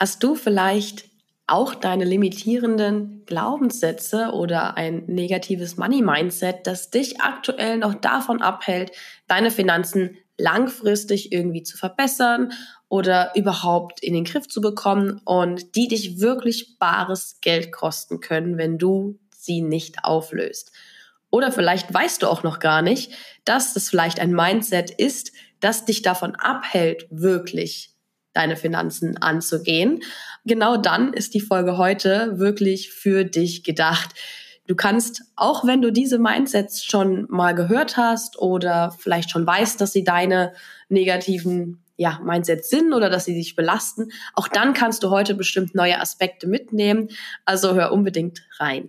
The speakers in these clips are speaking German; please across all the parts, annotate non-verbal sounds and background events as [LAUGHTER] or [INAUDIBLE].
Hast du vielleicht auch deine limitierenden Glaubenssätze oder ein negatives Money-Mindset, das dich aktuell noch davon abhält, deine Finanzen langfristig irgendwie zu verbessern oder überhaupt in den Griff zu bekommen und die dich wirklich bares Geld kosten können, wenn du sie nicht auflöst. Oder vielleicht weißt du auch noch gar nicht, dass das vielleicht ein Mindset ist, das dich davon abhält, wirklich deine Finanzen anzugehen. Genau dann ist die Folge heute wirklich für dich gedacht. Du kannst, auch wenn du diese Mindsets schon mal gehört hast oder vielleicht schon weißt, dass sie deine negativen ja, Mindsets sind oder dass sie dich belasten, auch dann kannst du heute bestimmt neue Aspekte mitnehmen. Also hör unbedingt rein.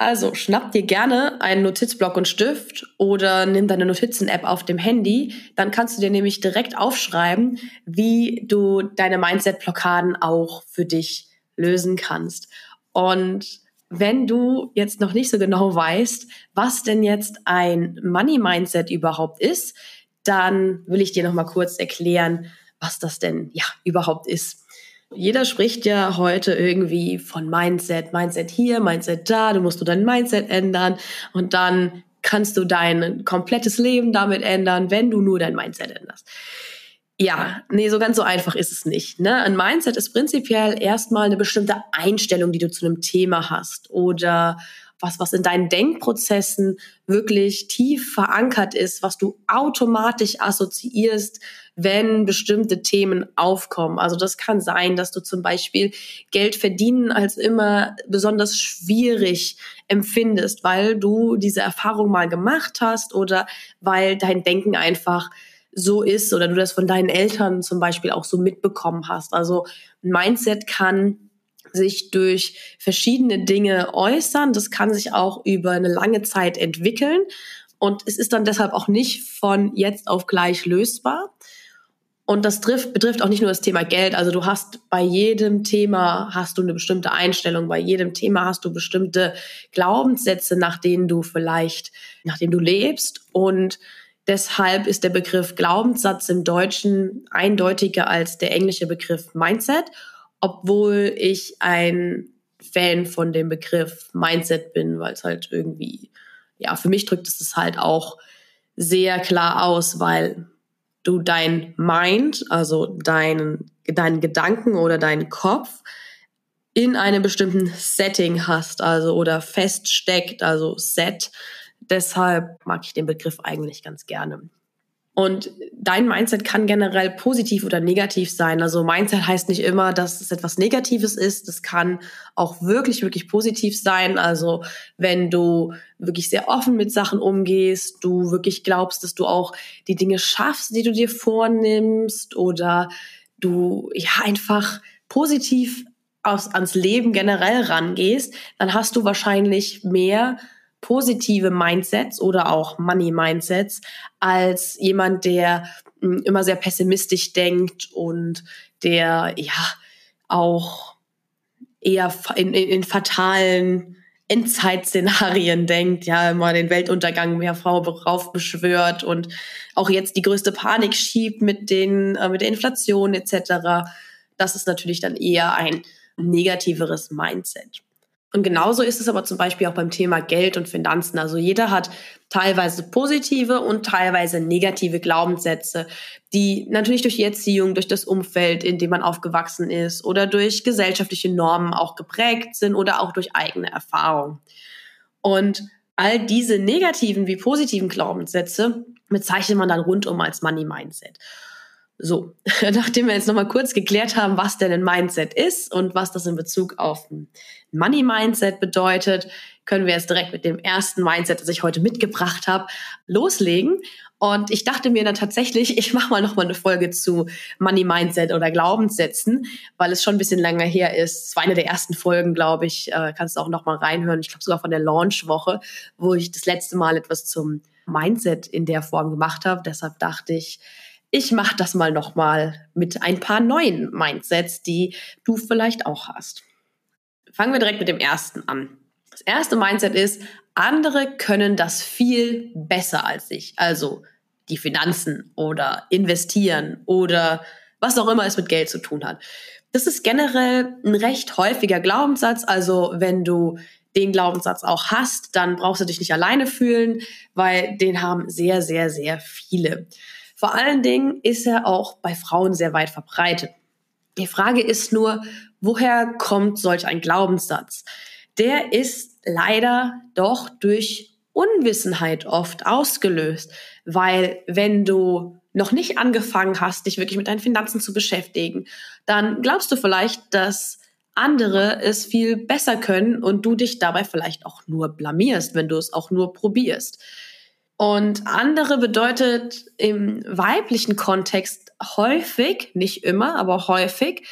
Also schnapp dir gerne einen Notizblock und Stift oder nimm deine Notizen-App auf dem Handy. Dann kannst du dir nämlich direkt aufschreiben, wie du deine Mindset-Blockaden auch für dich lösen kannst. Und wenn du jetzt noch nicht so genau weißt, was denn jetzt ein Money-Mindset überhaupt ist, dann will ich dir noch mal kurz erklären, was das denn ja überhaupt ist. Jeder spricht ja heute irgendwie von Mindset, Mindset hier, Mindset da, du musst du dein Mindset ändern und dann kannst du dein komplettes Leben damit ändern, wenn du nur dein Mindset änderst. Ja, nee, so ganz so einfach ist es nicht. Ne? Ein Mindset ist prinzipiell erstmal eine bestimmte Einstellung, die du zu einem Thema hast oder was, was in deinen Denkprozessen wirklich tief verankert ist, was du automatisch assoziierst, wenn bestimmte Themen aufkommen. Also das kann sein, dass du zum Beispiel Geld verdienen als immer besonders schwierig empfindest, weil du diese Erfahrung mal gemacht hast oder weil dein Denken einfach so ist oder du das von deinen Eltern zum Beispiel auch so mitbekommen hast. Also Mindset kann sich durch verschiedene Dinge äußern. Das kann sich auch über eine lange Zeit entwickeln. Und es ist dann deshalb auch nicht von jetzt auf gleich lösbar. Und das trifft, betrifft auch nicht nur das Thema Geld. Also du hast bei jedem Thema hast du eine bestimmte Einstellung, bei jedem Thema hast du bestimmte Glaubenssätze, nach denen du vielleicht, nach denen du lebst. Und deshalb ist der Begriff Glaubenssatz im Deutschen eindeutiger als der englische Begriff Mindset obwohl ich ein Fan von dem Begriff Mindset bin, weil es halt irgendwie, ja, für mich drückt es das halt auch sehr klar aus, weil du dein Mind, also deinen, deinen Gedanken oder deinen Kopf in einem bestimmten Setting hast, also oder feststeckt, also Set. Deshalb mag ich den Begriff eigentlich ganz gerne. Und dein Mindset kann generell positiv oder negativ sein. Also Mindset heißt nicht immer, dass es etwas Negatives ist. Das kann auch wirklich, wirklich positiv sein. Also wenn du wirklich sehr offen mit Sachen umgehst, du wirklich glaubst, dass du auch die Dinge schaffst, die du dir vornimmst oder du ja einfach positiv aus, ans Leben generell rangehst, dann hast du wahrscheinlich mehr positive Mindsets oder auch Money Mindsets als jemand, der hm, immer sehr pessimistisch denkt und der ja auch eher in, in, in fatalen Endzeitszenarien denkt, ja, immer den Weltuntergang mehr Frau beschwört und auch jetzt die größte Panik schiebt mit den, äh, mit der Inflation etc. Das ist natürlich dann eher ein negativeres Mindset. Und genauso ist es aber zum Beispiel auch beim Thema Geld und Finanzen. Also jeder hat teilweise positive und teilweise negative Glaubenssätze, die natürlich durch die Erziehung, durch das Umfeld, in dem man aufgewachsen ist oder durch gesellschaftliche Normen auch geprägt sind oder auch durch eigene Erfahrung. Und all diese negativen wie positiven Glaubenssätze bezeichnet man dann rundum als Money Mindset. So, [LAUGHS] nachdem wir jetzt nochmal kurz geklärt haben, was denn ein Mindset ist und was das in Bezug auf ein Money Mindset bedeutet, können wir jetzt direkt mit dem ersten Mindset, das ich heute mitgebracht habe, loslegen. Und ich dachte mir dann tatsächlich, [LAUGHS] ich mache mal noch mal eine Folge zu Money Mindset oder Glaubenssätzen, weil es schon ein bisschen länger her ist. Es war eine der ersten Folgen, glaube ich. Äh, kannst du auch noch mal reinhören. Ich glaube sogar von der Launch-Woche, wo ich das letzte Mal etwas zum Mindset in der Form gemacht habe. Deshalb dachte ich, ich mache das mal noch mal mit ein paar neuen Mindsets, die du vielleicht auch hast. Fangen wir direkt mit dem ersten an. Das erste Mindset ist, andere können das viel besser als ich. Also die Finanzen oder investieren oder was auch immer es mit Geld zu tun hat. Das ist generell ein recht häufiger Glaubenssatz. Also wenn du den Glaubenssatz auch hast, dann brauchst du dich nicht alleine fühlen, weil den haben sehr, sehr, sehr viele. Vor allen Dingen ist er auch bei Frauen sehr weit verbreitet. Die Frage ist nur, woher kommt solch ein Glaubenssatz? Der ist leider doch durch Unwissenheit oft ausgelöst, weil wenn du noch nicht angefangen hast, dich wirklich mit deinen Finanzen zu beschäftigen, dann glaubst du vielleicht, dass andere es viel besser können und du dich dabei vielleicht auch nur blamierst, wenn du es auch nur probierst. Und andere bedeutet im weiblichen Kontext häufig, nicht immer, aber häufig,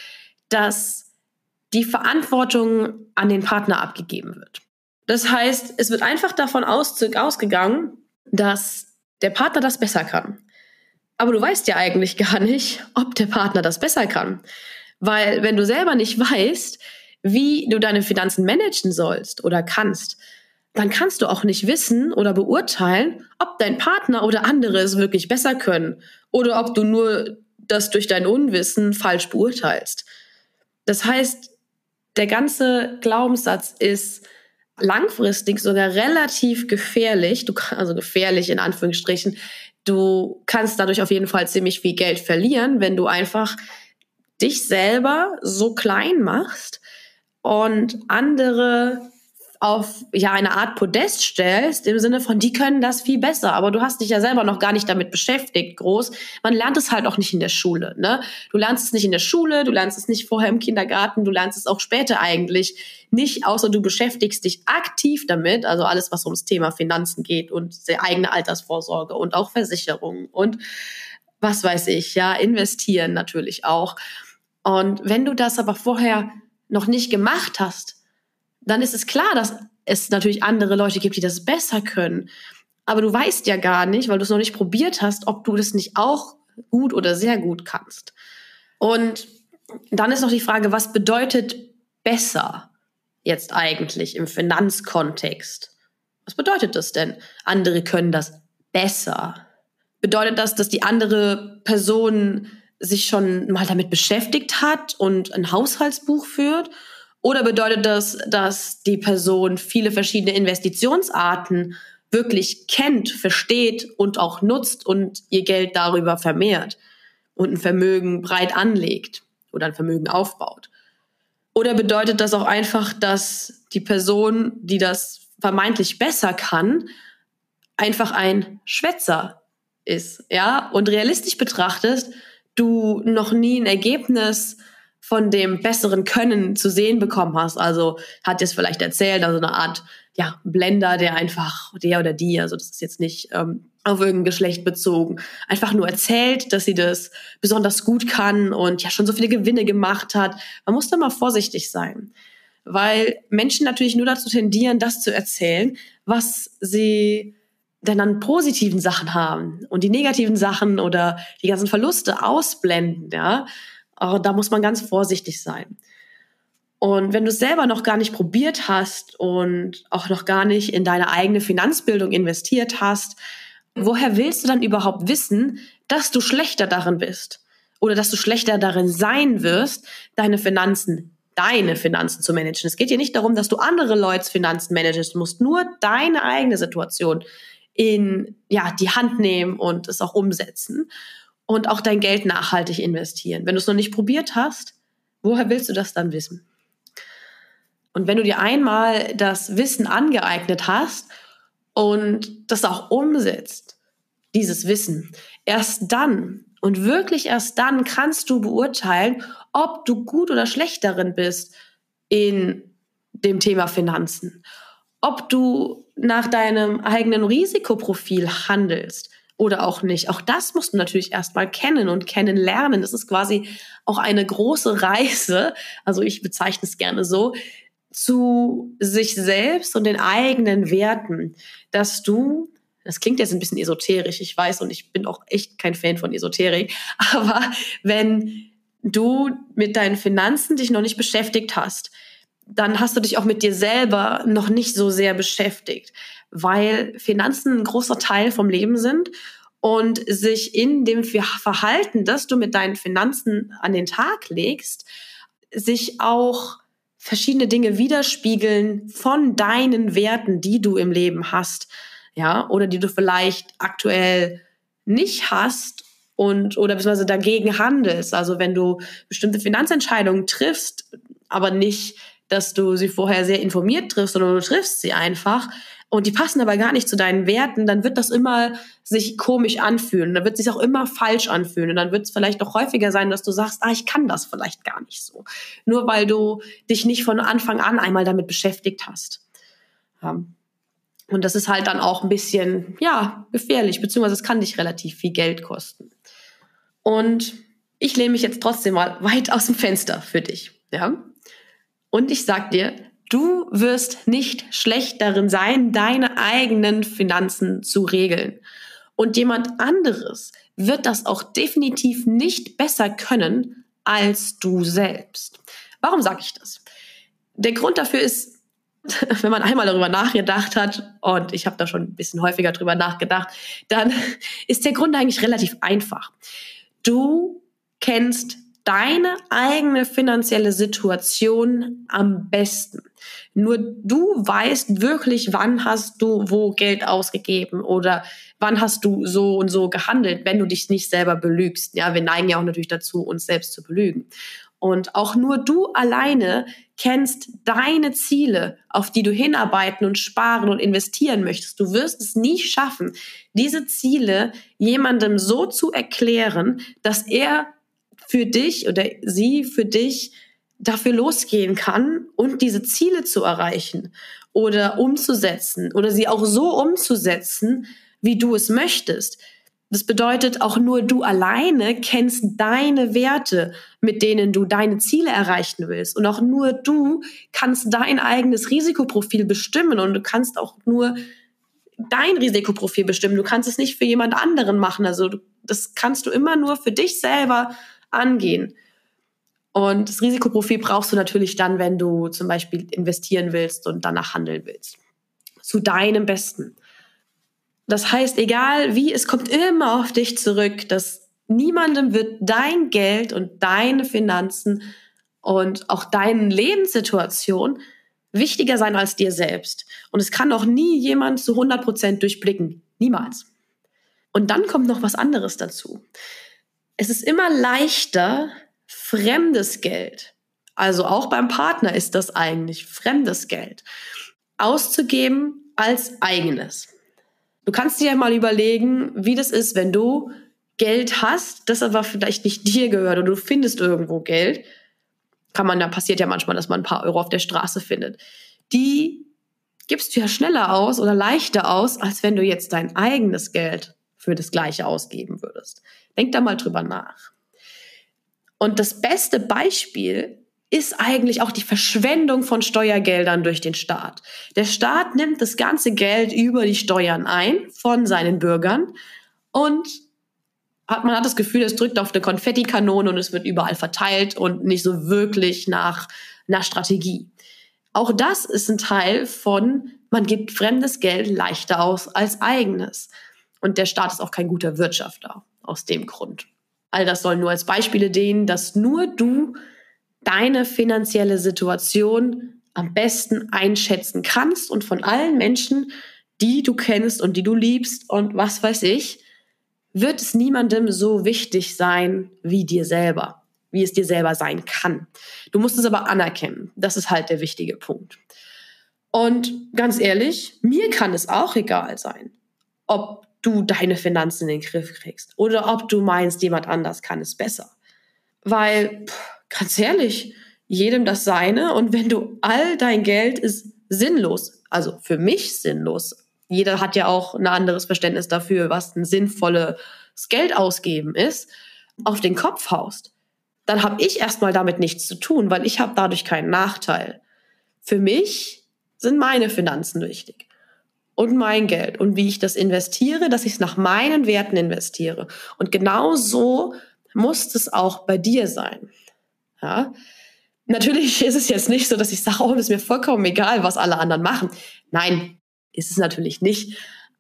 dass die Verantwortung an den Partner abgegeben wird. Das heißt, es wird einfach davon ausgegangen, dass der Partner das besser kann. Aber du weißt ja eigentlich gar nicht, ob der Partner das besser kann. Weil wenn du selber nicht [LAUGHS] weißt, wie du deine Finanzen managen sollst oder kannst, dann kannst du auch nicht wissen oder beurteilen, ob dein Partner oder andere es wirklich besser können oder ob du nur das durch dein Unwissen falsch beurteilst. Das heißt, der ganze Glaubenssatz ist, langfristig sogar relativ gefährlich, du, also gefährlich in Anführungsstrichen, du kannst dadurch auf jeden Fall ziemlich viel Geld verlieren, wenn du einfach dich selber so klein machst und andere auf ja eine Art Podest stellst, im Sinne von, die können das viel besser, aber du hast dich ja selber noch gar nicht damit beschäftigt, groß. Man lernt es halt auch nicht in der Schule. Ne? Du lernst es nicht in der Schule, du lernst es nicht vorher im Kindergarten, du lernst es auch später eigentlich nicht, außer du beschäftigst dich aktiv damit, also alles, was ums Thema Finanzen geht und eigene Altersvorsorge und auch Versicherungen und was weiß ich, ja, investieren natürlich auch. Und wenn du das aber vorher noch nicht gemacht hast, dann ist es klar, dass es natürlich andere Leute gibt, die das besser können. Aber du weißt ja gar nicht, weil du es noch nicht probiert hast, ob du das nicht auch gut oder sehr gut kannst. Und dann ist noch die Frage, was bedeutet besser jetzt eigentlich im Finanzkontext? Was bedeutet das denn? Andere können das besser. Bedeutet das, dass die andere Person sich schon mal damit beschäftigt hat und ein Haushaltsbuch führt? Oder bedeutet das, dass die Person viele verschiedene Investitionsarten wirklich kennt, versteht und auch nutzt und ihr Geld darüber vermehrt und ein Vermögen breit anlegt oder ein Vermögen aufbaut? Oder bedeutet das auch einfach, dass die Person, die das vermeintlich besser kann, einfach ein Schwätzer ist, ja? Und realistisch betrachtest, du noch nie ein Ergebnis von dem besseren Können zu sehen bekommen hast. Also hat jetzt vielleicht erzählt, also eine Art ja, Blender, der einfach, der oder die, also das ist jetzt nicht ähm, auf irgendein Geschlecht bezogen, einfach nur erzählt, dass sie das besonders gut kann und ja schon so viele Gewinne gemacht hat. Man muss da mal vorsichtig sein, weil Menschen natürlich nur dazu tendieren, das zu erzählen, was sie denn an positiven Sachen haben und die negativen Sachen oder die ganzen Verluste ausblenden, ja. Aber da muss man ganz vorsichtig sein. Und wenn du es selber noch gar nicht probiert hast und auch noch gar nicht in deine eigene Finanzbildung investiert hast, woher willst du dann überhaupt wissen, dass du schlechter darin bist? Oder dass du schlechter darin sein wirst, deine Finanzen, deine Finanzen zu managen. Es geht hier nicht darum, dass du andere Leute Finanzen managest. Du musst nur deine eigene Situation in, ja, die Hand nehmen und es auch umsetzen und auch dein Geld nachhaltig investieren. Wenn du es noch nicht probiert hast, woher willst du das dann wissen? Und wenn du dir einmal das Wissen angeeignet hast und das auch umsetzt, dieses Wissen, erst dann und wirklich erst dann kannst du beurteilen, ob du gut oder schlecht darin bist in dem Thema Finanzen, ob du nach deinem eigenen Risikoprofil handelst oder auch nicht. Auch das musst du natürlich erstmal kennen und kennenlernen. Das ist quasi auch eine große Reise, also ich bezeichne es gerne so, zu sich selbst und den eigenen Werten, dass du das klingt jetzt ein bisschen esoterisch, ich weiß, und ich bin auch echt kein Fan von Esoterik, [LAUGHS] aber wenn du mit deinen Finanzen dich noch nicht beschäftigt hast, dann hast du dich auch mit dir selber noch nicht so sehr beschäftigt, weil Finanzen ein großer Teil vom Leben sind und sich in dem Verhalten, das du mit deinen Finanzen an den Tag legst, sich auch verschiedene Dinge widerspiegeln von deinen Werten, die du im Leben hast, ja, oder die du vielleicht aktuell nicht hast und oder beziehungsweise dagegen handelst. Also wenn du bestimmte Finanzentscheidungen triffst, aber nicht dass du sie vorher sehr informiert triffst, sondern du triffst sie einfach und die passen aber gar nicht zu deinen Werten, dann wird das immer sich komisch anfühlen. Dann wird es sich auch immer falsch anfühlen. Und dann wird es vielleicht auch häufiger sein, dass du sagst, ah, ich kann das vielleicht gar nicht so. Nur weil du dich nicht von Anfang an einmal damit beschäftigt hast. Und das ist halt dann auch ein bisschen, ja, gefährlich, beziehungsweise es kann dich relativ viel Geld kosten. Und ich lehne mich jetzt trotzdem mal weit aus dem Fenster für dich. Ja? Und ich sag dir, du wirst nicht schlecht darin sein, deine eigenen Finanzen zu regeln. Und jemand anderes wird das auch definitiv nicht besser können als du selbst. Warum sage ich das? Der Grund dafür ist, [LAUGHS] wenn man einmal darüber nachgedacht hat, und ich habe da schon ein bisschen häufiger drüber nachgedacht, dann [LAUGHS] ist der Grund eigentlich relativ einfach. Du kennst deine eigene finanzielle Situation am besten. Nur du weißt wirklich, wann hast du wo Geld ausgegeben oder wann hast du so und so gehandelt, wenn du dich nicht selber belügst. Ja, wir neigen ja auch natürlich dazu, uns selbst zu belügen. Und auch nur du alleine kennst deine Ziele, auf die du hinarbeiten und sparen und investieren möchtest. Du wirst es nie schaffen, diese Ziele jemandem so zu erklären, dass er für dich oder sie für dich dafür losgehen kann und diese Ziele zu erreichen oder umzusetzen oder sie auch so umzusetzen, wie du es möchtest. Das bedeutet, auch nur du alleine kennst deine Werte, mit denen du deine Ziele erreichen willst. Und auch nur du kannst dein eigenes Risikoprofil bestimmen und du kannst auch nur dein Risikoprofil bestimmen. Du kannst es nicht für jemand anderen machen. Also das kannst du immer nur für dich selber angehen. Und das Risikoprofil brauchst du natürlich dann, wenn du zum Beispiel investieren willst und danach handeln willst. Zu deinem Besten. Das heißt, egal wie, es kommt immer auf dich zurück, dass niemandem wird dein Geld und deine Finanzen und auch deine Lebenssituation wichtiger sein als dir selbst. Und es kann auch nie jemand zu 100 Prozent durchblicken. Niemals. Und dann kommt noch was anderes dazu es ist immer leichter, fremdes Geld, also auch beim Partner ist das eigentlich fremdes Geld, auszugeben als eigenes. Du kannst dir ja mal überlegen, wie das ist, wenn du Geld hast, das aber vielleicht nicht dir gehört oder du findest irgendwo Geld. Kann man, da passiert ja manchmal, dass man ein paar Euro auf der Straße findet. Die gibst du ja schneller aus oder leichter aus, als wenn du jetzt dein eigenes Geld für das Gleiche ausgeben würdest. Denk da mal drüber nach. Und das beste Beispiel ist eigentlich auch die Verschwendung von Steuergeldern durch den Staat. Der Staat nimmt das ganze Geld über die Steuern ein von seinen Bürgern und hat, man hat das Gefühl, es drückt auf eine Konfettikanone und es wird überall verteilt und nicht so wirklich nach, nach Strategie. Auch das ist ein Teil von, man gibt fremdes Geld leichter aus als eigenes. Und der Staat ist auch kein guter Wirtschafter aus dem Grund. All das soll nur als Beispiele dienen, dass nur du deine finanzielle Situation am besten einschätzen kannst und von allen Menschen, die du kennst und die du liebst und was weiß ich, wird es niemandem so wichtig sein wie dir selber, wie es dir selber sein kann. Du musst es aber anerkennen. Das ist halt der wichtige Punkt. Und ganz ehrlich, mir kann es auch egal sein, ob du deine Finanzen in den Griff kriegst oder ob du meinst, jemand anders kann es besser. Weil, pff, ganz ehrlich, jedem das seine und wenn du all dein Geld ist sinnlos, also für mich sinnlos jeder hat ja auch ein anderes Verständnis dafür, was ein sinnvolles Geld ausgeben ist, auf den Kopf haust, dann habe ich erstmal damit nichts zu tun, weil ich habe dadurch keinen Nachteil. Für mich sind meine Finanzen wichtig und mein Geld und wie ich das investiere, dass ich es nach meinen Werten investiere. Und genau so muss es auch bei dir sein. Ja? Natürlich [LAUGHS] ist es jetzt nicht so, dass ich sage, oh, ist mir vollkommen egal, was alle anderen machen. Nein, ist es natürlich nicht.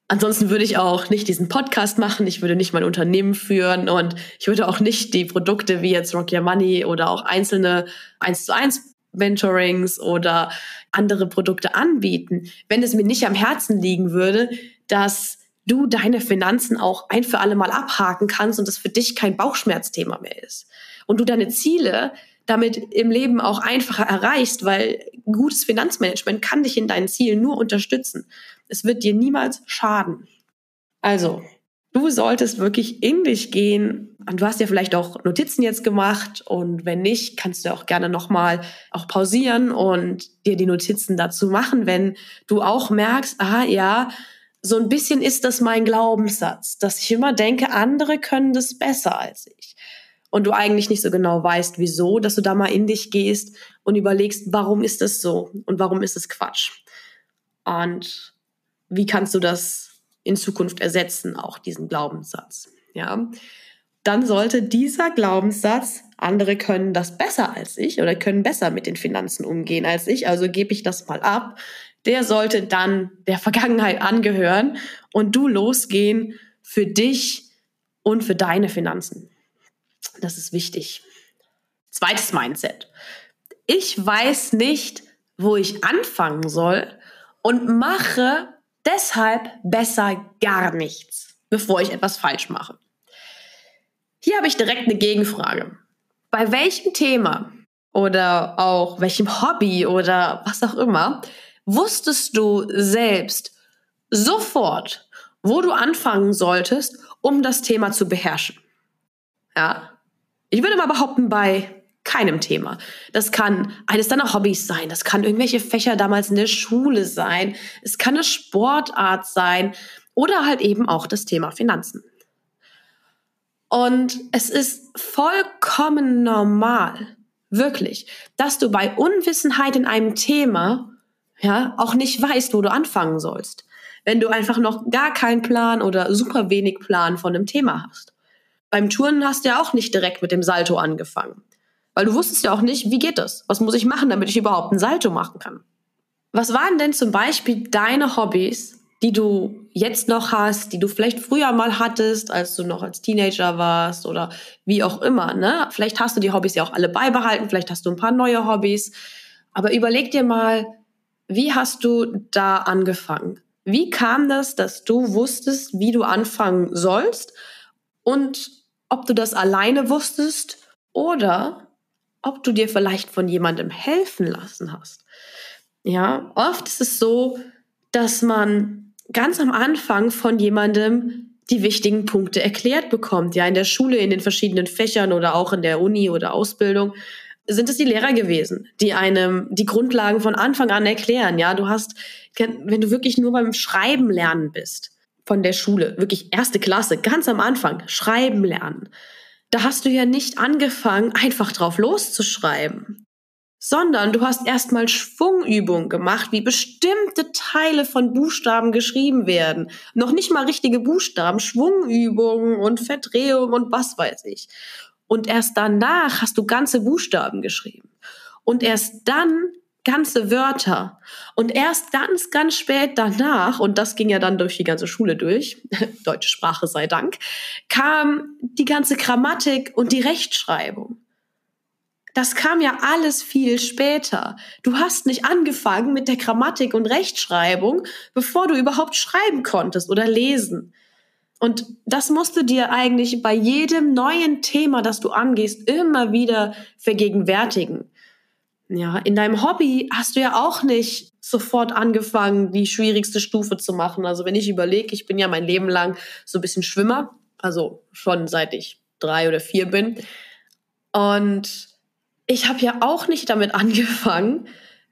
Ansonsten würde ich auch nicht diesen Podcast machen, ich würde nicht mein Unternehmen führen und ich würde auch nicht die Produkte wie jetzt Rock Your Money oder auch einzelne 1 zu 1 Mentorings oder andere Produkte anbieten, wenn es mir nicht am Herzen liegen würde, dass du deine Finanzen auch ein für alle Mal abhaken kannst und das für dich kein Bauchschmerzthema mehr ist. Und du deine Ziele damit im Leben auch einfacher erreichst, weil gutes Finanzmanagement kann dich in deinen Zielen nur unterstützen. Es wird dir niemals schaden. Also, du solltest wirklich in dich gehen. Und du hast ja vielleicht auch Notizen jetzt gemacht. Und wenn nicht, kannst du auch gerne nochmal auch pausieren und dir die Notizen dazu machen, wenn du auch merkst, ah ja, so ein bisschen ist das mein Glaubenssatz, dass ich immer denke, andere können das besser als ich. Und du eigentlich nicht so genau weißt, wieso, dass du da mal in dich gehst und überlegst, warum ist das so und warum ist es Quatsch. Und wie kannst du das in Zukunft ersetzen, auch diesen Glaubenssatz, ja? Dann sollte dieser Glaubenssatz, andere können das besser als ich oder können besser mit den Finanzen umgehen als ich, also gebe ich das mal ab, der sollte dann der Vergangenheit angehören und du losgehen für dich und für deine Finanzen. Das ist wichtig. Zweites Mindset. Ich weiß nicht, wo ich anfangen soll und mache deshalb besser gar nichts, bevor ich etwas falsch mache. Hier habe ich direkt eine Gegenfrage. Bei welchem Thema oder auch welchem Hobby oder was auch immer wusstest du selbst sofort, wo du anfangen solltest, um das Thema zu beherrschen? Ja. Ich würde mal behaupten, bei keinem Thema. Das kann eines deiner Hobbys sein, das kann irgendwelche Fächer damals in der Schule sein, es kann eine Sportart sein oder halt eben auch das Thema Finanzen. Und es ist vollkommen normal, wirklich, dass du bei Unwissenheit in einem Thema ja auch nicht weißt, wo du anfangen sollst, wenn du einfach noch gar keinen Plan oder super wenig Plan von einem Thema hast. Beim Touren hast du ja auch nicht direkt mit dem Salto angefangen. Weil du wusstest ja auch nicht, wie geht das? Was muss ich machen, damit ich überhaupt ein Salto machen kann? Was waren denn zum Beispiel deine Hobbys, die du jetzt noch hast, die du vielleicht früher mal hattest, als du noch als Teenager warst oder wie auch immer, ne? Vielleicht hast du die Hobbys ja auch alle beibehalten, vielleicht hast du ein paar neue Hobbys. Aber überleg dir mal, wie hast du da angefangen? Wie kam das, dass du wusstest, wie du anfangen sollst und ob du das alleine wusstest oder ob du dir vielleicht von jemandem helfen lassen hast. Ja, oft ist es so, dass man ganz am Anfang von jemandem die wichtigen Punkte erklärt bekommt. Ja, in der Schule, in den verschiedenen Fächern oder auch in der Uni oder Ausbildung sind es die Lehrer gewesen, die einem die Grundlagen von Anfang an erklären. Ja, du hast, wenn du wirklich nur beim Schreiben lernen bist von der Schule, wirklich erste Klasse, ganz am Anfang, Schreiben lernen da hast du ja nicht angefangen, einfach drauf loszuschreiben, sondern du hast erstmal Schwungübungen gemacht, wie bestimmte Teile von Buchstaben geschrieben werden. Noch nicht mal richtige Buchstaben, Schwungübungen und Verdrehung und was weiß ich. Und erst danach hast du ganze Buchstaben geschrieben. Und erst dann ganze Wörter. Und erst ganz, ganz spät danach, und das ging ja dann durch die ganze Schule durch, [LAUGHS] deutsche Sprache sei Dank, kam die ganze Grammatik und die Rechtschreibung. Das kam ja alles viel später. Du hast nicht angefangen mit der Grammatik und Rechtschreibung, bevor du überhaupt schreiben konntest oder lesen. Und das musst du dir eigentlich bei jedem neuen Thema, das du angehst, immer wieder vergegenwärtigen. Ja, in deinem Hobby hast du ja auch nicht sofort angefangen, die schwierigste Stufe zu machen. Also wenn ich überlege, ich bin ja mein Leben lang so ein bisschen Schwimmer, also schon seit ich drei oder vier bin. Und ich habe ja auch nicht damit angefangen,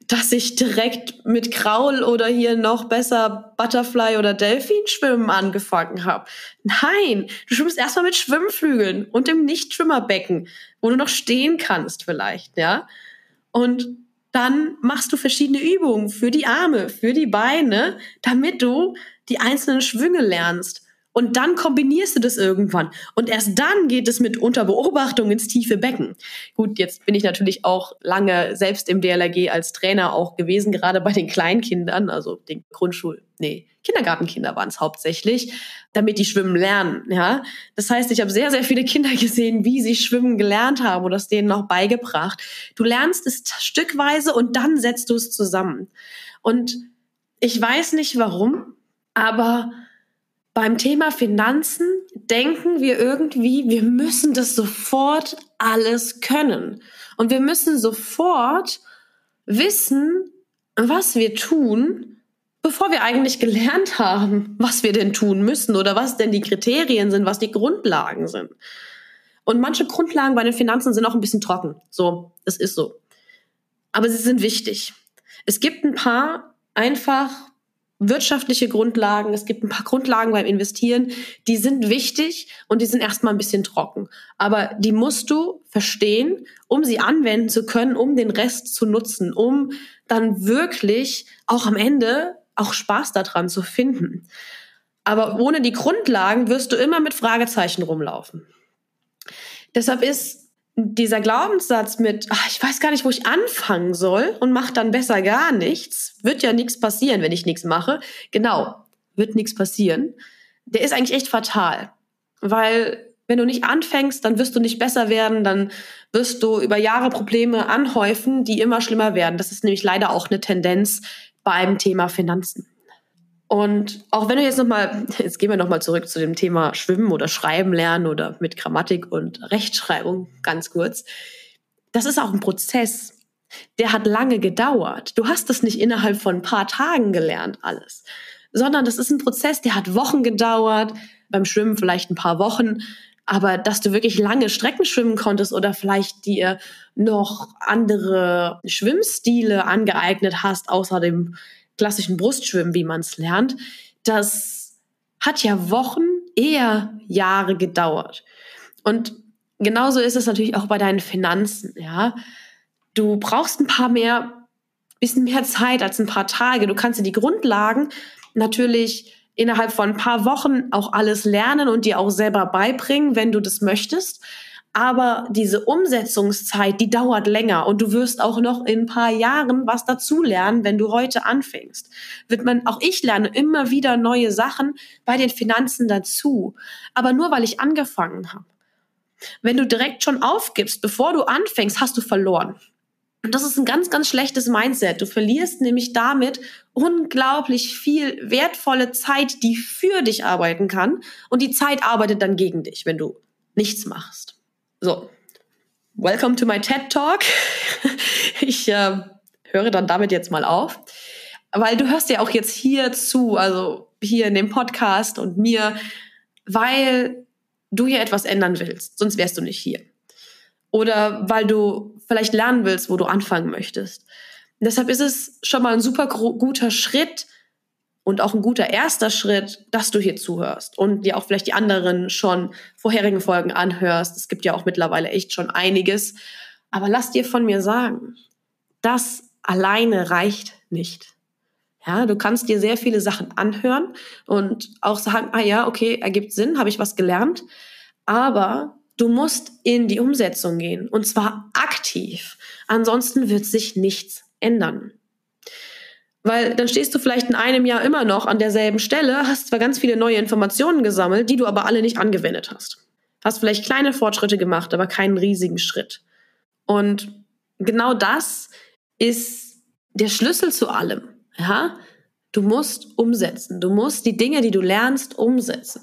dass ich direkt mit Kraul oder hier noch besser Butterfly oder Delfinschwimmen angefangen habe. Nein, du schwimmst erstmal mit Schwimmflügeln und im Nichtschwimmerbecken, wo du noch stehen kannst vielleicht, ja? Und dann machst du verschiedene Übungen für die Arme, für die Beine, damit du die einzelnen Schwünge lernst. Und dann kombinierst du das irgendwann. Und erst dann geht es mit Unterbeobachtung ins tiefe Becken. Gut, jetzt bin ich natürlich auch lange selbst im DLRG als Trainer auch gewesen, gerade bei den Kleinkindern, also den Grundschul, nee, Kindergartenkinder waren es hauptsächlich, damit die schwimmen lernen, ja. Das heißt, ich habe sehr, sehr viele Kinder gesehen, wie sie schwimmen gelernt haben oder es denen noch beigebracht. Du lernst es stückweise und dann setzt du es zusammen. Und ich weiß nicht warum, aber beim Thema Finanzen denken wir irgendwie, wir müssen das sofort alles können. Und wir müssen sofort wissen, was wir tun, bevor wir eigentlich gelernt haben, was wir denn tun müssen oder was denn die Kriterien sind, was die Grundlagen sind. Und manche Grundlagen bei den Finanzen sind auch ein bisschen trocken. So, es ist so. Aber sie sind wichtig. Es gibt ein paar einfach wirtschaftliche Grundlagen, es gibt ein paar Grundlagen beim Investieren, die sind wichtig und die sind erstmal ein bisschen trocken. Aber die musst du verstehen, um sie anwenden zu können, um den Rest zu nutzen, um dann wirklich auch am Ende auch Spaß daran zu finden. Aber ohne die Grundlagen wirst du immer mit Fragezeichen rumlaufen. Deshalb ist dieser Glaubenssatz mit, ach, ich weiß gar nicht, wo ich anfangen soll und mach dann besser gar nichts, wird ja nichts passieren, wenn ich nichts mache. Genau, wird nichts passieren. Der ist eigentlich echt fatal, weil wenn du nicht anfängst, dann wirst du nicht besser werden, dann wirst du über Jahre Probleme anhäufen, die immer schlimmer werden. Das ist nämlich leider auch eine Tendenz beim Thema Finanzen. Und auch wenn du jetzt nochmal, [LAUGHS] jetzt gehen wir nochmal zurück zu dem Thema Schwimmen oder Schreiben lernen oder mit Grammatik und Rechtschreibung ganz kurz. Das ist auch ein Prozess. Der hat lange gedauert. Du hast das nicht innerhalb von ein paar Tagen gelernt, alles. Sondern das ist ein Prozess, der hat Wochen gedauert. Beim Schwimmen vielleicht ein paar Wochen. Aber dass du wirklich lange Strecken schwimmen konntest oder vielleicht dir noch andere Schwimmstile angeeignet hast, außer dem klassischen Brustschwimmen, wie man es lernt, das hat ja Wochen, eher Jahre gedauert. Und genauso ist es natürlich auch bei deinen Finanzen, ja. Du brauchst ein paar mehr, bisschen mehr Zeit als ein paar Tage. Du kannst dir die Grundlagen natürlich innerhalb von ein paar Wochen auch alles lernen und dir auch selber beibringen, wenn du das möchtest. Aber diese Umsetzungszeit, die dauert länger und du wirst auch noch in ein paar Jahren was dazulernen, wenn du heute anfängst. Wird man, auch ich lerne immer wieder neue Sachen bei den Finanzen dazu. Aber nur weil ich angefangen habe. Wenn du direkt schon aufgibst, bevor du anfängst, hast du verloren. Und das ist ein ganz, ganz schlechtes Mindset. Du verlierst nämlich damit unglaublich viel wertvolle Zeit, die für dich arbeiten kann. Und die Zeit arbeitet dann gegen dich, wenn du nichts machst. So, welcome to my TED Talk. [LAUGHS] Ich äh, höre dann damit jetzt mal auf, weil du hörst ja auch jetzt hier zu, also hier in dem Podcast und mir, weil du hier etwas ändern willst, sonst wärst du nicht hier. Oder weil du vielleicht lernen willst, wo du anfangen möchtest. Deshalb ist es schon mal ein super guter Schritt, und auch ein guter erster Schritt, dass du hier zuhörst und dir auch vielleicht die anderen schon vorherigen Folgen anhörst. Es gibt ja auch mittlerweile echt schon einiges. Aber lass dir von mir sagen, das alleine reicht nicht. Ja, du kannst dir sehr viele Sachen anhören und auch sagen, ah ja, okay, ergibt Sinn, habe ich was gelernt. Aber du musst in die Umsetzung gehen und zwar aktiv. Ansonsten wird sich nichts ändern. Weil dann stehst du vielleicht in einem Jahr immer noch an derselben Stelle, hast zwar ganz viele neue Informationen gesammelt, die du aber alle nicht angewendet hast. Hast vielleicht kleine Fortschritte gemacht, aber keinen riesigen Schritt. Und genau das ist der Schlüssel zu allem. Ja? Du musst umsetzen. Du musst die Dinge, die du lernst, umsetzen.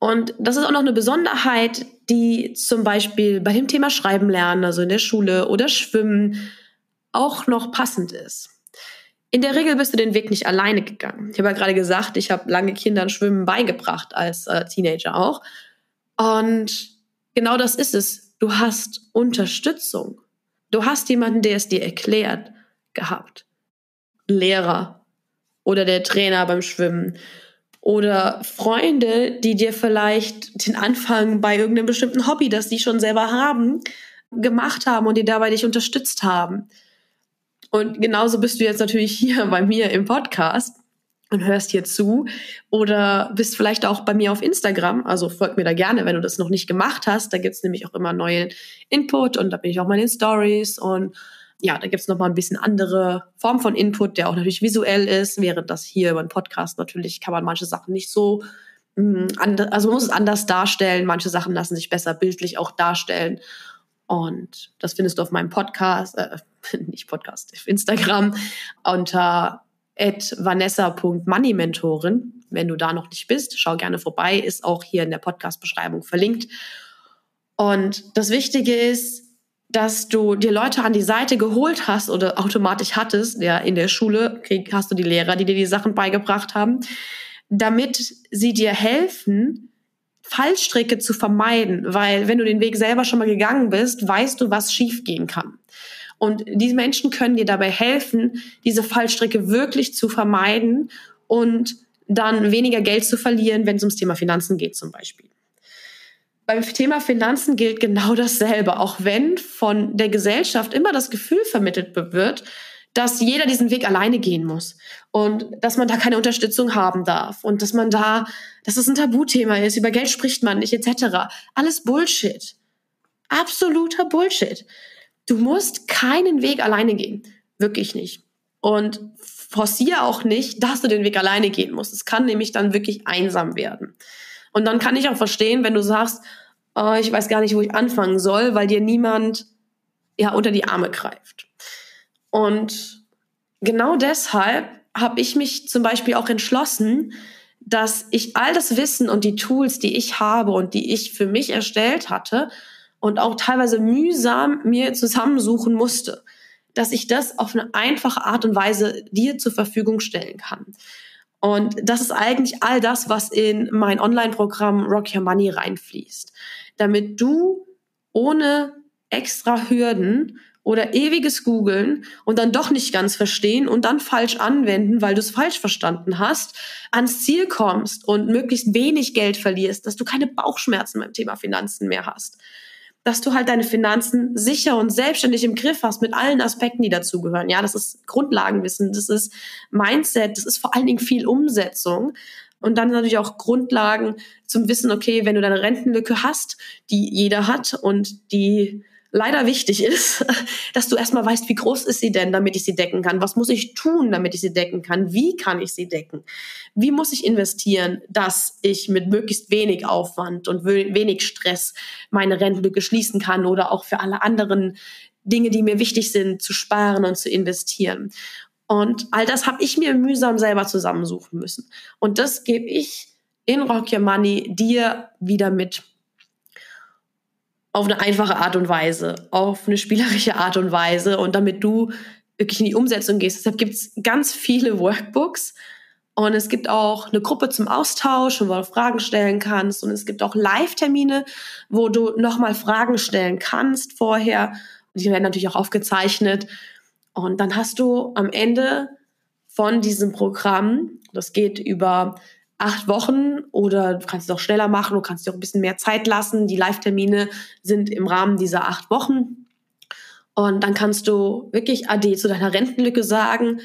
Und das ist auch noch eine Besonderheit, die zum Beispiel bei dem Thema Schreiben lernen, also in der Schule oder Schwimmen, auch noch passend ist. In der Regel bist du den Weg nicht alleine gegangen. Ich habe ja gerade gesagt, ich habe lange Kindern Schwimmen beigebracht, als äh, Teenager auch. Und genau das ist es. Du hast Unterstützung. Du hast jemanden, der es dir erklärt. gehabt? Lehrer oder der Trainer beim Schwimmen oder Freunde, die dir vielleicht den Anfang bei irgendeinem bestimmten Hobby, das die schon selber haben, gemacht haben und die dabei dich unterstützt haben. Und genauso bist du jetzt natürlich hier [LAUGHS] bei mir im Podcast und hörst hier zu oder bist vielleicht auch bei mir auf Instagram. Also folg mir da gerne, wenn du das noch nicht gemacht hast. Da gibt's nämlich auch immer neuen Input und da bin ich auch mal in den Stories und ja, da gibt's noch mal ein bisschen andere Form von Input, der auch natürlich visuell ist, während das hier über einen Podcast natürlich kann man manche Sachen nicht so mm, also man muss es anders darstellen. Manche Sachen lassen sich besser bildlich auch darstellen. Und das findest du auf meinem Podcast, äh, [LAUGHS] nicht Podcast, auf Instagram unter vanessa.moneymentorin. Wenn du da noch nicht bist, schau gerne vorbei, ist auch hier in der Podcast-Beschreibung verlinkt. Und das Wichtige ist, dass du dir Leute an die Seite geholt hast oder automatisch hattest, ja, in der Schule hast du die Lehrer, die dir die Sachen beigebracht haben, damit sie dir helfen, Fallstricke zu vermeiden, weil wenn du den Weg selber schon mal gegangen bist, weißt du, was schiefgehen kann. Und diese Menschen können dir dabei helfen, diese Fallstricke wirklich zu vermeiden und dann weniger Geld zu verlieren, wenn es ums Thema Finanzen geht zum Beispiel. Beim Thema Finanzen gilt genau dasselbe, auch wenn von der Gesellschaft immer das Gefühl vermittelt wird, dass jeder diesen Weg alleine gehen muss und dass man da keine Unterstützung haben darf und dass man da, dass es ein Tabuthema ist, über Geld spricht man nicht etc. Alles Bullshit. Absoluter Bullshit. Du musst keinen Weg alleine gehen. Wirklich nicht. Und forciere auch nicht, dass du den Weg alleine gehen musst. Es kann nämlich dann wirklich einsam werden. Und dann kann ich auch verstehen, wenn du sagst, oh, ich weiß gar nicht, wo ich anfangen soll, weil dir niemand ja unter die Arme greift. Und genau deshalb habe ich mich zum Beispiel auch entschlossen, dass ich all das Wissen und die Tools, die ich habe und die ich für mich erstellt hatte und auch teilweise mühsam mir zusammensuchen musste, dass ich das auf eine einfache Art und Weise dir zur Verfügung stellen kann. Und das ist eigentlich all das, was in mein Online-Programm Rock Your Money reinfließt. Damit du ohne extra Hürden oder ewiges Googeln und dann doch nicht ganz verstehen und dann falsch anwenden, weil du es falsch verstanden hast, ans Ziel kommst und möglichst wenig Geld verlierst, dass du keine Bauchschmerzen beim Thema Finanzen mehr hast dass du halt deine Finanzen sicher und selbstständig im Griff hast mit allen Aspekten, die dazugehören. Ja, das ist Grundlagenwissen, das ist Mindset, das ist vor allen Dingen viel Umsetzung. Und dann natürlich auch Grundlagen zum Wissen, okay, wenn du deine Rentenlücke hast, die jeder hat und die leider wichtig ist, [LAUGHS] dass du erstmal weißt, wie groß ist sie denn, damit ich sie decken kann? Was muss ich tun, damit ich sie decken kann? Wie kann ich sie decken? Wie muss ich investieren, dass ich mit möglichst wenig Aufwand und wenig Stress meine Rentenlücke schließen kann oder auch für alle anderen Dinge, die mir wichtig sind, zu sparen und zu investieren? Und all das habe ich mir mühsam selber zusammensuchen müssen. Und das gebe ich in Rock Your Money dir wieder mit auf eine einfache Art und Weise, auf eine spielerische Art und Weise und damit du wirklich in die Umsetzung gehst. Deshalb gibt es ganz viele Workbooks und es gibt auch eine Gruppe zum Austausch, wo du Fragen stellen kannst und es gibt auch Live-Termine, wo du nochmal Fragen stellen kannst vorher. Die werden natürlich auch aufgezeichnet und dann hast du am Ende von diesem Programm, das geht über acht Wochen oder du kannst es auch schneller machen, du kannst dir auch ein bisschen mehr Zeit lassen. Die Live-Termine sind im Rahmen dieser acht Wochen. Und dann kannst du wirklich AD zu deiner Rentenlücke sagen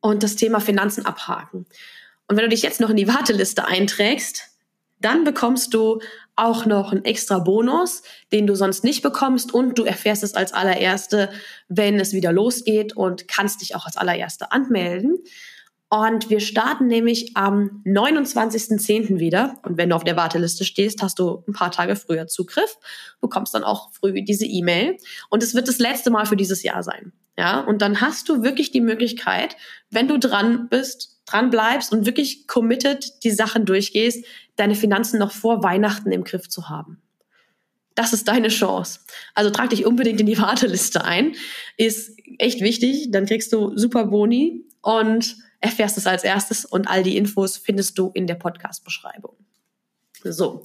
und das Thema Finanzen abhaken. Und wenn du dich jetzt noch in die Warteliste einträgst, dann bekommst du auch noch einen extra Bonus, den du sonst nicht bekommst und du erfährst es als allererste, wenn es wieder losgeht und kannst dich auch als allererste anmelden. Und wir starten nämlich am 29.10. wieder. Und wenn du auf der Warteliste stehst, hast du ein paar Tage früher Zugriff, bekommst dann auch früh diese E-Mail. Und es wird das letzte Mal für dieses Jahr sein. Ja, und dann hast du wirklich die Möglichkeit, wenn du dran bist, dran bleibst und wirklich committed die Sachen durchgehst, deine Finanzen noch vor Weihnachten im Griff zu haben. Das ist deine Chance. Also trag dich unbedingt in die Warteliste ein. Ist echt wichtig. Dann kriegst du super Boni und erfährst es als erstes und all die Infos findest du in der Podcast-Beschreibung. So.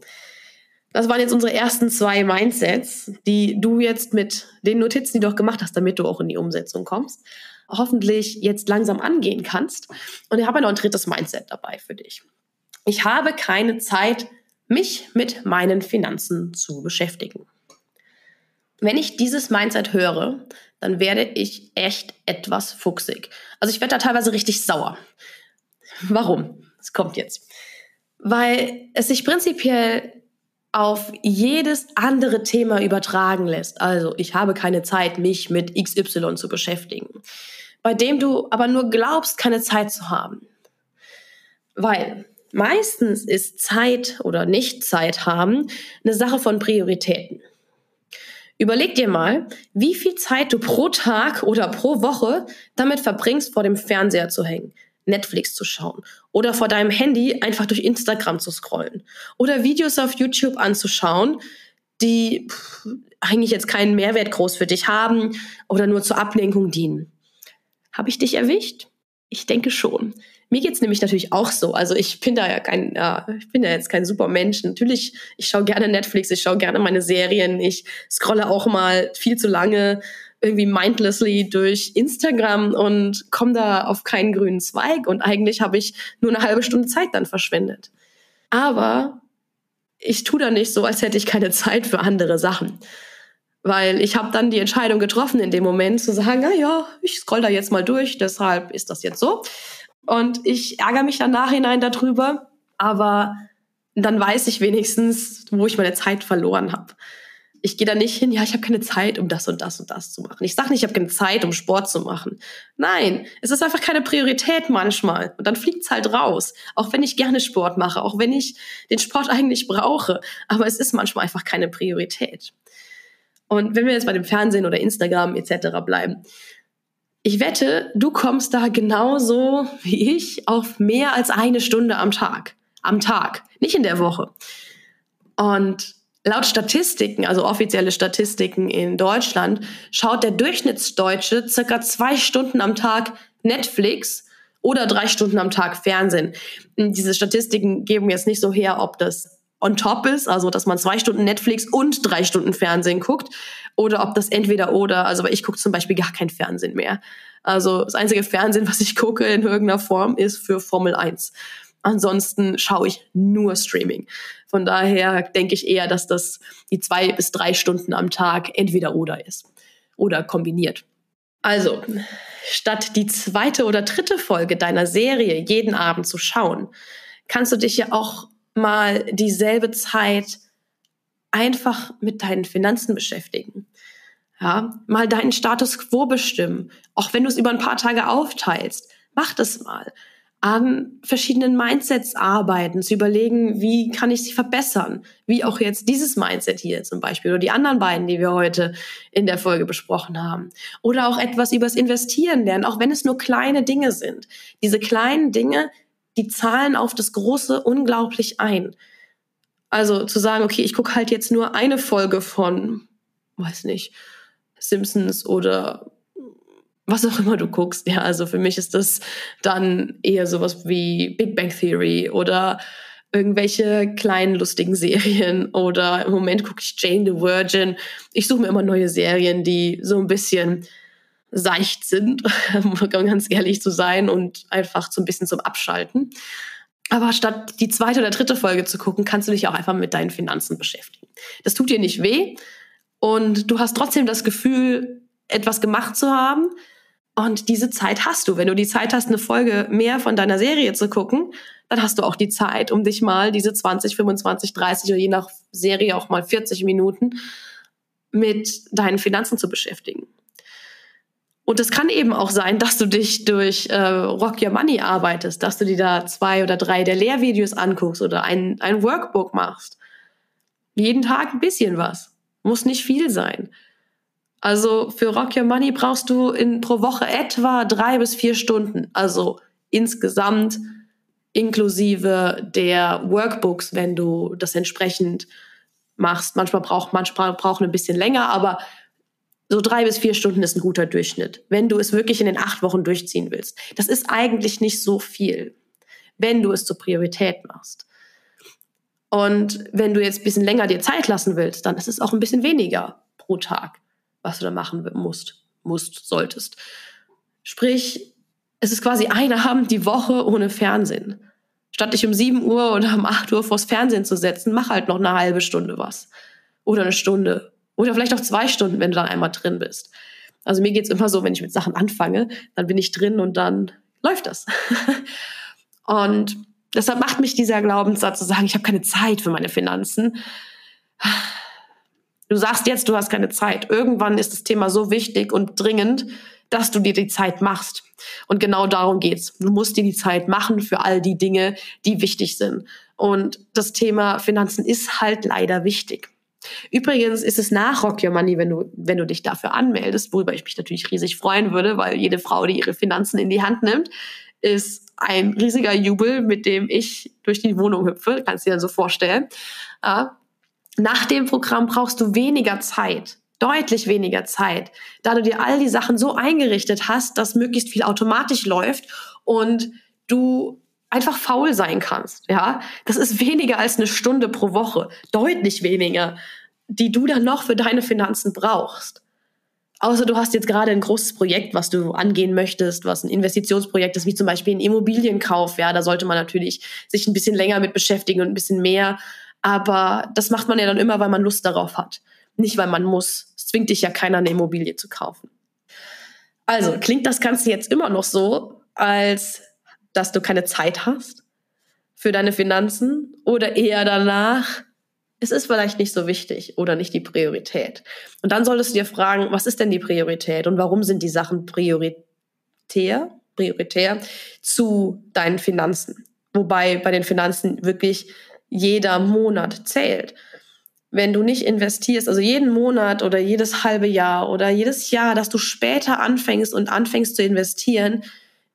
Das waren jetzt unsere ersten zwei Mindsets, die du jetzt mit den Notizen, die du auch gemacht hast, damit du auch in die Umsetzung kommst, hoffentlich jetzt langsam angehen kannst. Und ich habe noch ein drittes Mindset dabei für dich. Ich habe keine Zeit, mich mit meinen Finanzen zu beschäftigen. Wenn ich dieses Mindset höre, dann werde ich echt etwas fuchsig. Also ich werde da teilweise richtig sauer. Warum? Es kommt jetzt. Weil es sich prinzipiell auf jedes andere Thema übertragen lässt. Also ich habe keine Zeit, mich mit XY zu beschäftigen. Bei dem du aber nur glaubst, keine Zeit zu haben. Weil meistens ist Zeit oder nicht Zeit haben eine Sache von Prioritäten. Überleg dir mal, wie viel Zeit du pro Tag oder pro Woche damit verbringst, vor dem Fernseher zu hängen, Netflix zu schauen oder vor deinem Handy einfach durch Instagram zu scrollen oder Videos auf YouTube anzuschauen, die pff, eigentlich jetzt keinen Mehrwert groß für dich haben oder nur zur Ablenkung dienen. Habe ich dich erwischt? Ich denke schon. Mir geht's nämlich natürlich auch so. Also ich bin da ja kein, ja, ich bin ja jetzt kein Supermensch. Natürlich, ich schaue gerne Netflix, ich schaue gerne meine Serien, ich scrolle auch mal viel zu lange irgendwie mindlessly durch Instagram und komme da auf keinen grünen Zweig und eigentlich habe ich nur eine halbe Stunde Zeit dann verschwendet. Aber ich tue da nicht so, als hätte ich keine Zeit für andere Sachen. Weil ich habe dann die Entscheidung getroffen in dem Moment zu sagen, na ja, ich scroll da jetzt mal durch, deshalb ist das jetzt so. Und ich ärgere mich dann nachhinein darüber, aber dann weiß ich wenigstens, wo ich meine Zeit verloren habe. Ich gehe da nicht hin, ja, ich habe keine Zeit, um das und das und das zu machen. Ich sage nicht, ich habe keine Zeit, um Sport zu machen. Nein, es ist einfach keine Priorität manchmal. Und dann fliegt's halt raus. Auch wenn ich gerne Sport mache, auch wenn ich den Sport [LAUGHS] eigentlich brauche. Aber es ist manchmal einfach keine Priorität. Und wenn wir jetzt bei dem Fernsehen oder Instagram etc. bleiben, ich wette, du kommst da genauso wie ich auf mehr als eine Stunde am Tag. Am Tag, nicht in der Woche. Und laut Statistiken, also offizielle Statistiken in Deutschland, schaut der Durchschnittsdeutsche circa zwei Stunden am Tag Netflix oder drei Stunden am Tag Fernsehen. Diese Statistiken geben jetzt nicht so her, ob das on top ist, also dass man zwei Stunden Netflix und drei Stunden Fernsehen guckt, oder ob das entweder oder, also ich gucke zum Beispiel gar kein Fernsehen mehr. Also das einzige Fernsehen, [LAUGHS] was ich gucke in irgendeiner Form, ist für Formel 1. Ansonsten schaue ich nur Streaming. Von daher denke ich eher, dass das die zwei bis drei Stunden am Tag entweder oder ist oder kombiniert. Also, statt die zweite oder dritte Folge deiner Serie jeden Abend zu schauen, kannst du dich ja auch mal dieselbe Zeit einfach mit deinen Finanzen beschäftigen. Ja, mal deinen Status quo bestimmen. Auch wenn du es über ein paar Tage aufteilst, mach das mal. An verschiedenen Mindsets arbeiten, zu überlegen, wie kann ich sie verbessern? Wie auch jetzt dieses Mindset hier zum Beispiel oder die anderen beiden, die wir heute in der Folge besprochen haben. Oder auch etwas übers Investieren lernen, auch wenn es nur kleine Dinge sind. Diese kleinen Dinge, die zahlen auf das Große unglaublich ein. Also zu sagen, okay, ich gucke halt jetzt nur eine Folge von, weiß nicht, Simpsons oder was auch immer du guckst. Ja, also für mich ist das dann eher sowas wie Big Bang Theory oder irgendwelche kleinen lustigen Serien [LAUGHS] oder im Moment gucke ich Jane the Virgin. Ich suche mir immer neue Serien, die so ein bisschen seicht sind, [LAUGHS] um ganz ehrlich zu sein und einfach so ein bisschen zum Abschalten. Aber statt die zweite oder dritte Folge zu gucken, kannst du dich auch einfach mit deinen Finanzen beschäftigen. Das tut dir nicht weh und du hast trotzdem das Gefühl, etwas gemacht zu haben. Und diese Zeit hast du. Wenn du die Zeit hast, eine Folge mehr von deiner Serie zu gucken, dann hast du auch die Zeit, um dich mal diese 20, 25, 30 oder je nach Serie auch mal 40 Minuten mit deinen Finanzen zu beschäftigen. Und es kann eben auch sein, dass du dich durch äh, Rock Your Money arbeitest, dass du dir da zwei oder drei der Lehrvideos anguckst oder ein, ein Workbook machst. Jeden Tag ein bisschen was. Muss nicht viel sein. Also für Rock Your Money brauchst du in, pro Woche etwa drei bis vier Stunden. Also insgesamt inklusive der Workbooks, wenn du das entsprechend machst. Manchmal braucht manchmal brauchen ein bisschen länger, aber so drei bis vier Stunden ist ein guter Durchschnitt, wenn du es wirklich in den acht Wochen durchziehen willst. Das ist eigentlich nicht so viel, wenn du es zur Priorität machst. Und wenn du jetzt ein bisschen länger dir Zeit lassen willst, dann ist es auch ein bisschen weniger pro Tag, was du da machen musst, musst, solltest. Sprich, es ist quasi ein Abend die Woche ohne Fernsehen. Statt dich um 7 Uhr oder um 8 Uhr vors Fernsehen zu setzen, mach halt noch eine halbe Stunde was. Oder eine Stunde. Oder vielleicht auch zwei Stunden, wenn du dann einmal drin bist. Also mir geht's immer so, wenn ich mit Sachen anfange, dann bin ich drin und dann läuft das. [LAUGHS] und deshalb macht mich dieser Glaubenssatz zu sagen, ich habe keine Zeit für meine Finanzen. Du sagst jetzt, du hast keine Zeit. Irgendwann ist das Thema so wichtig und dringend, dass du dir die Zeit machst. Und genau darum geht's. Du musst dir die Zeit machen für all die Dinge, die wichtig sind. Und das Thema Finanzen ist halt leider wichtig. Übrigens ist es nach Rock Your Money, wenn du, wenn du dich dafür anmeldest, worüber ich mich natürlich riesig freuen würde, weil jede Frau, die ihre Finanzen in die Hand nimmt, ist ein riesiger Jubel, mit dem ich durch die Wohnung hüpfe. Kannst du dir dann so vorstellen. Nach dem Programm brauchst du weniger Zeit, deutlich weniger Zeit, da du dir all die Sachen so eingerichtet hast, dass möglichst viel automatisch läuft und du einfach faul sein kannst, ja. Das ist weniger als eine Stunde pro Woche, deutlich weniger, die du dann noch für deine Finanzen brauchst. Außer du hast jetzt gerade ein großes Projekt, was du angehen möchtest, was ein Investitionsprojekt ist, wie zum Beispiel ein Immobilienkauf. Ja, da sollte man natürlich sich ein bisschen länger mit beschäftigen und ein bisschen mehr. Aber das macht man ja dann immer, weil man Lust darauf hat. Nicht, weil man muss. Es zwingt dich ja keiner, eine Immobilie zu kaufen. Also klingt das Ganze jetzt immer noch so, als dass du keine Zeit hast für deine Finanzen oder eher danach, es ist vielleicht nicht so wichtig oder nicht die Priorität. Und dann solltest du dir fragen, was ist denn die Priorität und warum sind die Sachen prioritär, prioritär zu deinen Finanzen? Wobei bei den Finanzen wirklich jeder Monat zählt. Wenn du nicht investierst, also jeden Monat oder jedes halbe Jahr oder jedes Jahr, dass du später anfängst und anfängst zu investieren,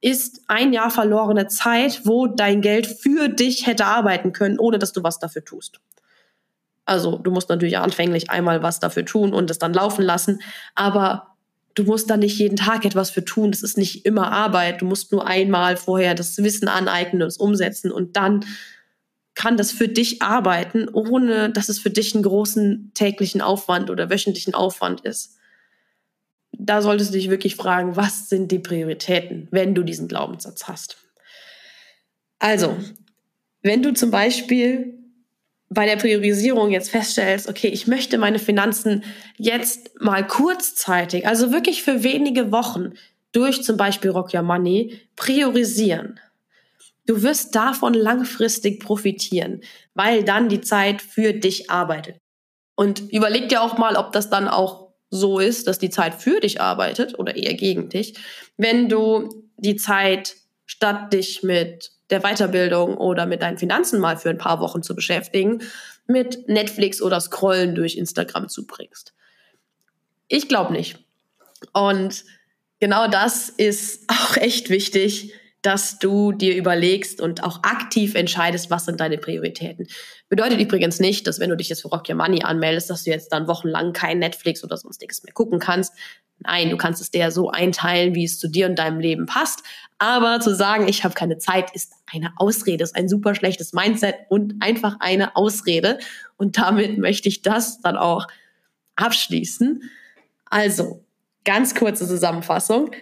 ist ein Jahr verlorene Zeit, wo dein Geld für dich hätte arbeiten können, ohne dass du was dafür tust. Also du musst natürlich anfänglich einmal was dafür tun und es dann laufen lassen, aber du musst da nicht jeden Tag etwas für tun. Das ist nicht immer Arbeit. Du musst nur einmal vorher das Wissen aneignen und es umsetzen und dann kann das für dich arbeiten, ohne dass es für dich einen großen täglichen Aufwand oder wöchentlichen Aufwand ist da solltest du dich wirklich fragen, was sind die Prioritäten, wenn du diesen Glaubenssatz hast. Also, wenn du zum Beispiel bei der Priorisierung jetzt feststellst, okay, ich möchte meine Finanzen jetzt mal kurzzeitig, also wirklich für wenige Wochen durch zum Beispiel Rock Your Money priorisieren. Du wirst davon langfristig profitieren, weil dann die Zeit für dich arbeitet. Und überleg dir auch mal, ob das dann auch so ist, dass die Zeit für dich arbeitet oder eher gegen dich, wenn du die Zeit statt dich mit der Weiterbildung oder mit deinen Finanzen mal für ein paar Wochen zu beschäftigen, mit Netflix oder Scrollen durch Instagram zubringst. Ich glaube nicht. Und genau das ist [LAUGHS] auch echt wichtig, dass du dir überlegst und auch aktiv entscheidest, was sind deine Prioritäten. Bedeutet übrigens nicht, dass wenn du dich jetzt für Rock Your Money anmeldest, dass du jetzt dann wochenlang kein Netflix oder sonstiges mehr gucken kannst. Nein, du kannst es dir so einteilen, wie es zu dir und deinem Leben passt. Aber zu sagen, ich habe keine Zeit, ist eine Ausrede, ist ein super schlechtes Mindset und einfach eine Ausrede. Und damit möchte ich das dann auch abschließen. Also, ganz kurze Zusammenfassung.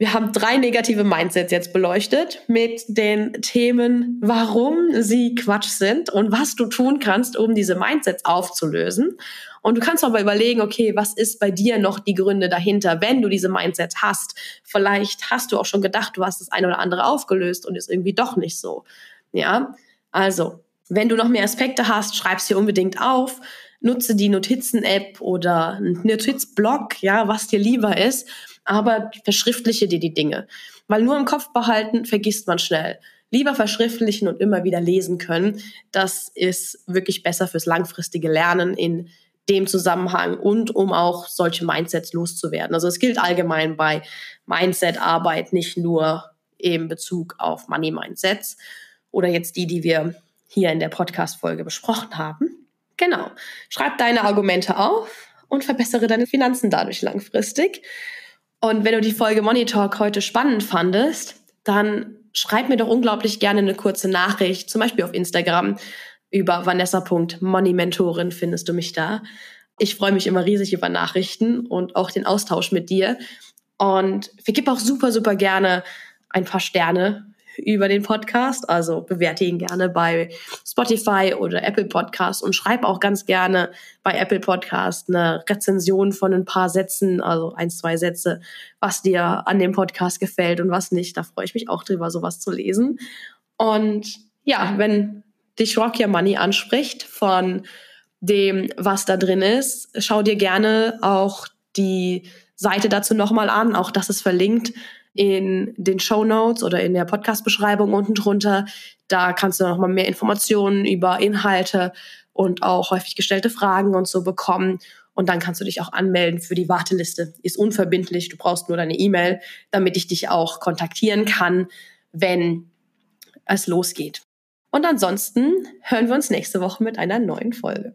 Wir haben drei negative Mindsets jetzt beleuchtet mit den Themen, warum sie Quatsch sind und was du tun kannst, um diese Mindsets aufzulösen. Und du kannst aber überlegen, okay, was ist bei dir noch die Gründe dahinter, wenn du diese Mindsets hast? Vielleicht hast du auch schon gedacht, du hast das eine oder andere aufgelöst und ist irgendwie doch nicht so. Ja, also, wenn du noch mehr Aspekte hast, schreib sie unbedingt auf nutze die Notizen-App oder einen Notizblock, ja, was dir lieber ist aber verschriftliche dir die Dinge. Weil nur im Kopf behalten vergisst man schnell. Lieber verschriftlichen und immer wieder lesen können. Das ist wirklich besser fürs langfristige Lernen in dem Zusammenhang und um auch solche Mindsets loszuwerden. Also es gilt allgemein bei Mindset-Arbeit, nicht nur im Bezug auf Money-Mindsets oder jetzt die, die wir hier in der Podcast-Folge besprochen haben. Genau. Schreib deine Argumente auf und verbessere deine Finanzen dadurch langfristig. Und wenn du die Folge Money Talk heute spannend fandest, dann schreib mir doch unglaublich gerne eine kurze Nachricht, zum Beispiel auf Instagram über vanessa.moneymentorin findest du mich da. Ich freue mich immer riesig über Nachrichten und auch den Austausch mit dir. Und vergib auch super, super gerne ein paar Sterne über den Podcast. Also bewerte ihn gerne bei Spotify oder Apple Podcast und schreib auch ganz gerne bei Apple Podcast eine Rezension von ein paar Sätzen, also ein, zwei Sätze, was dir an dem Podcast gefällt und was nicht. Da freue ich mich auch drüber, sowas zu lesen. Und ja, wenn dich Rock Your Money anspricht von dem, was da drin ist, schau dir gerne auch die Seite dazu nochmal an. Auch das ist verlinkt in den Show Notes oder in der Podcast-Beschreibung unten drunter. Da kannst du noch mal mehr Informationen über Inhalte und auch häufig gestellte Fragen und so bekommen. Und dann kannst du dich auch anmelden für die Warteliste. Ist unverbindlich. Du brauchst nur deine E-Mail, damit ich dich auch kontaktieren kann, wenn es losgeht. Und ansonsten hören wir uns nächste Woche mit einer neuen Folge.